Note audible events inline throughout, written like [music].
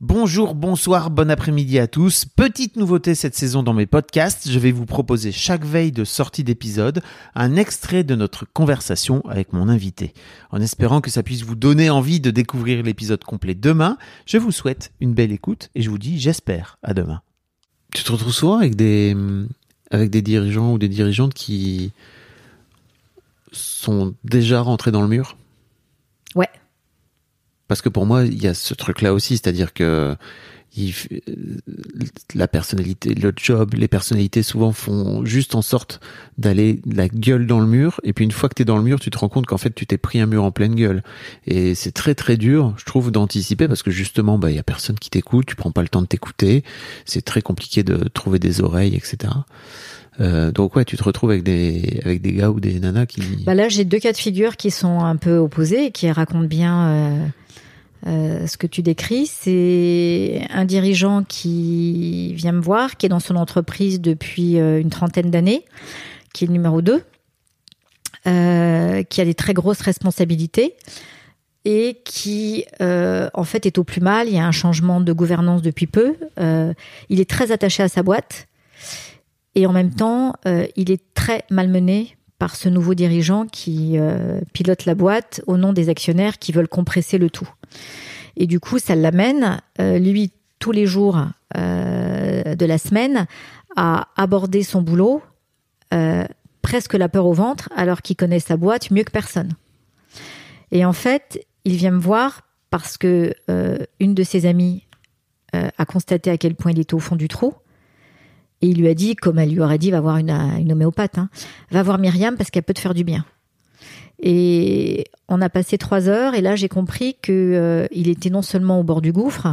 Bonjour, bonsoir, bon après-midi à tous. Petite nouveauté cette saison dans mes podcasts, je vais vous proposer chaque veille de sortie d'épisode un extrait de notre conversation avec mon invité. En espérant que ça puisse vous donner envie de découvrir l'épisode complet demain, je vous souhaite une belle écoute et je vous dis j'espère à demain. Tu te retrouves souvent avec des, avec des dirigeants ou des dirigeantes qui sont déjà rentrés dans le mur? Ouais. Parce que pour moi, il y a ce truc-là aussi, c'est-à-dire que il, la personnalité, le job, les personnalités souvent font juste en sorte d'aller la gueule dans le mur. Et puis une fois que tu es dans le mur, tu te rends compte qu'en fait tu t'es pris un mur en pleine gueule. Et c'est très très dur, je trouve, d'anticiper parce que justement, bah il y a personne qui t'écoute, tu prends pas le temps de t'écouter. C'est très compliqué de trouver des oreilles, etc. Euh, donc ouais, tu te retrouves avec des avec des gars ou des nanas qui. Bah là, j'ai deux cas de figure qui sont un peu opposés et qui racontent bien. Euh euh, ce que tu décris, c'est un dirigeant qui vient me voir, qui est dans son entreprise depuis euh, une trentaine d'années, qui est le numéro 2, euh, qui a des très grosses responsabilités et qui, en fait, est au plus mal. Il y a un changement de gouvernance depuis peu. Il est très attaché à sa boîte et en même temps, il est très malmené par ce nouveau dirigeant qui euh, pilote la boîte au nom des actionnaires qui veulent compresser le tout. Et du coup, ça l'amène, euh, lui, tous les jours euh, de la semaine, à aborder son boulot presque la peur au ventre, alors qu'il connaît sa boîte mieux que personne. Et en fait, il vient me voir parce que une de ses amies a constaté à quel point il était au fond du trou et il lui a dit, comme elle lui aurait dit, va voir une, une homéopathe, hein, va voir Myriam parce qu'elle peut te faire du bien. Et on a passé trois heures et là j'ai compris que euh, il était non seulement au bord du gouffre,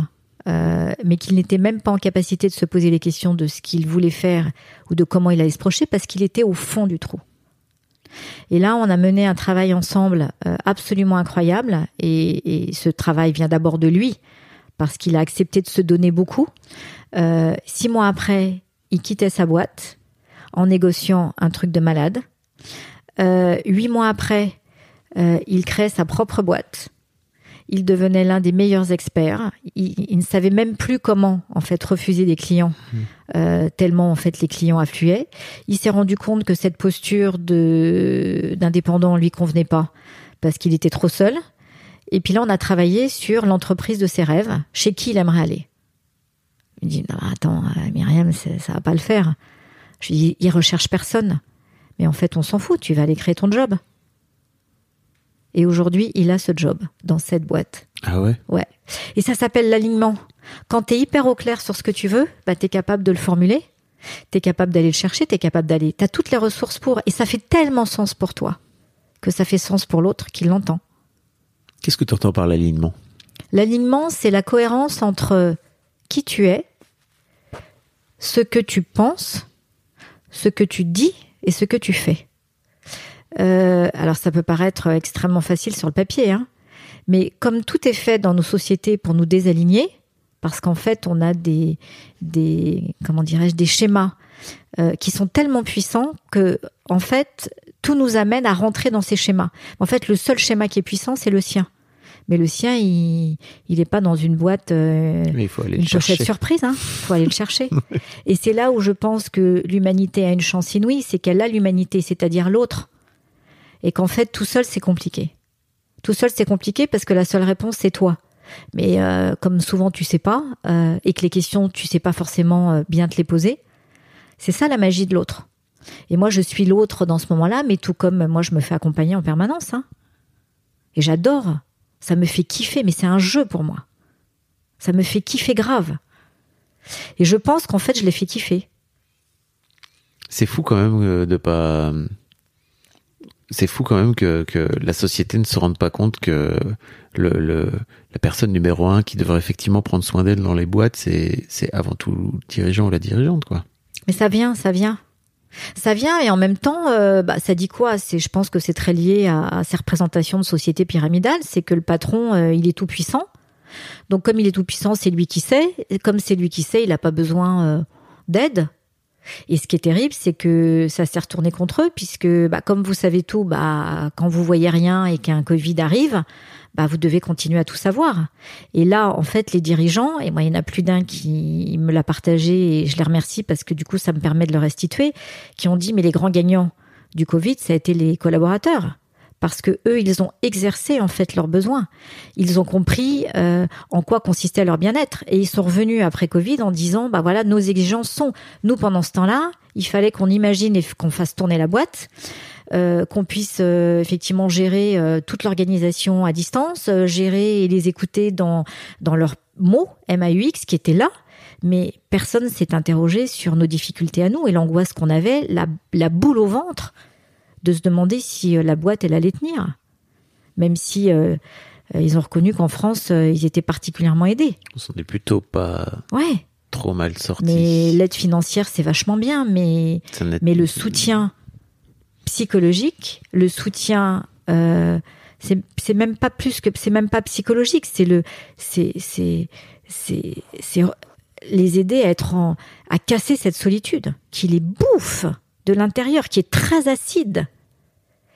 euh, mais qu'il n'était même pas en capacité de se poser les questions de ce qu'il voulait faire ou de comment il allait se projeter parce qu'il était au fond du trou. Et là, on a mené un travail ensemble euh, absolument incroyable et, ce travail vient d'abord de lui parce qu'il a accepté de se donner beaucoup. Euh, six mois après, il quittait sa boîte en négociant un truc de malade. Euh, huit mois après, euh, il crée sa propre boîte. Il devenait l'un des meilleurs experts. Il, ne savait même plus comment en fait refuser des clients, mmh. euh, tellement en fait les clients affluaient. Il s'est rendu compte que cette posture de d'indépendant lui convenait pas parce qu'il était trop seul. Et puis là, on a travaillé sur l'entreprise de ses rêves, chez qui il aimerait aller. Il me dit, non, attends, euh, Myriam, ça va pas le faire. Je lui dis, il recherche personne. Mais en fait, on s'en fout, tu vas aller créer ton job. Et aujourd'hui, il a ce job dans cette boîte. Ah ouais? Ouais. Et ça s'appelle l'alignement. Quand tu es hyper au clair sur ce que tu veux, bah, tu es capable de le formuler, tu es capable d'aller le chercher, tu es capable d'aller. Tu as toutes les ressources pour. Et ça fait tellement sens pour toi que ça fait sens pour l'autre qui l'entend. Qu'est-ce que tu entends par l'alignement? L'alignement, c'est la cohérence entre qui tu es, ce que tu penses, ce que tu dis et ce que tu fais. Euh, alors ça peut paraître extrêmement facile sur le papier, hein, mais comme tout est fait dans nos sociétés pour nous désaligner, parce qu'en fait on a des, des comment dirais-je, des schémas euh, qui sont tellement puissants que en fait tout nous amène à rentrer dans ces schémas. En fait, le seul schéma qui est puissant, c'est le sien mais le sien, il il est pas dans une boîte, euh, il faut aller une pochette surprise. Hein. faut aller le chercher. [laughs] Et c'est là où je pense que l'humanité a une chance inouïe, c'est qu'elle a l'humanité, c'est-à-dire l'autre, et qu'en fait tout seul c'est compliqué. Tout seul c'est compliqué parce que la seule réponse c'est toi. Mais euh, comme souvent tu sais pas euh, et que les questions tu sais pas forcément euh, bien te les poser, c'est ça la magie de l'autre. Et moi je suis l'autre dans ce moment-là, mais tout comme moi je me fais accompagner en permanence. Hein. Et j'adore ça me fait kiffer, mais c'est un jeu pour moi. Ça me fait kiffer grave. Et je pense qu'en fait, je l'ai fait kiffer. C'est fou quand même euh, de pas. C'est fou quand même que, que, la société ne se rende pas compte que le, le la personne numéro un qui devrait effectivement prendre soin d'elle dans les boîtes, c'est, c'est avant tout le dirigeant ou la dirigeante, quoi. Mais ça vient, ça vient. Ça vient et en même temps, euh, bah, ça dit quoi? C'est, je pense que c'est très lié à, ces représentations de société pyramidale. C'est que le patron, euh, il est tout puissant. Donc comme il est tout puissant, c'est lui qui sait. Comme c'est lui qui sait, il n'a pas besoin euh, d'aide. Et ce qui est terrible, c'est que ça s'est retourné contre eux, puisque bah, comme vous savez tout, bah, quand vous voyez rien et qu'un Covid arrive, bah, vous devez continuer à tout savoir. Et là, en fait, les dirigeants, et moi, il y en a plus d'un qui me l'a partagé, et je les remercie parce que du coup, ça me permet de le restituer, qui ont dit, mais les grands gagnants du Covid, ça a été les collaborateurs parce que eux, ils ont exercé en fait leurs besoins. Ils ont compris euh, en quoi consistait leur bien-être et ils sont revenus après Covid en disant bah voilà nos exigences sont nous pendant ce temps-là, il fallait qu'on imagine et qu'on fasse tourner la boîte. Euh, qu'on puisse euh, effectivement gérer toute l'organisation à distance, gérer et les écouter dans dans leurs mots MAUX qui étaient là, mais personne s'est interrogé sur nos difficultés à nous et l'angoisse qu'on avait, la, la boule au ventre de se demander si euh, la boîte, elle allait tenir. Même si euh, euh, ils ont reconnu qu'en France, ils étaient particulièrement aidés. On s'en est plutôt pas ouais. trop mal sortis. Mais l'aide financière, c'est vachement bien, mais, mais le soutien psychologique, le soutien... c'est même pas plus que c'est même pas psychologique c'est le c'est c'est c'est les aider à être en, à casser cette solitude qui les bouffe de l'intérieur qui est très acide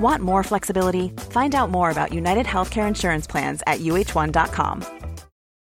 Want more flexibility? Find out more about United Healthcare Insurance Plans at uh1.com.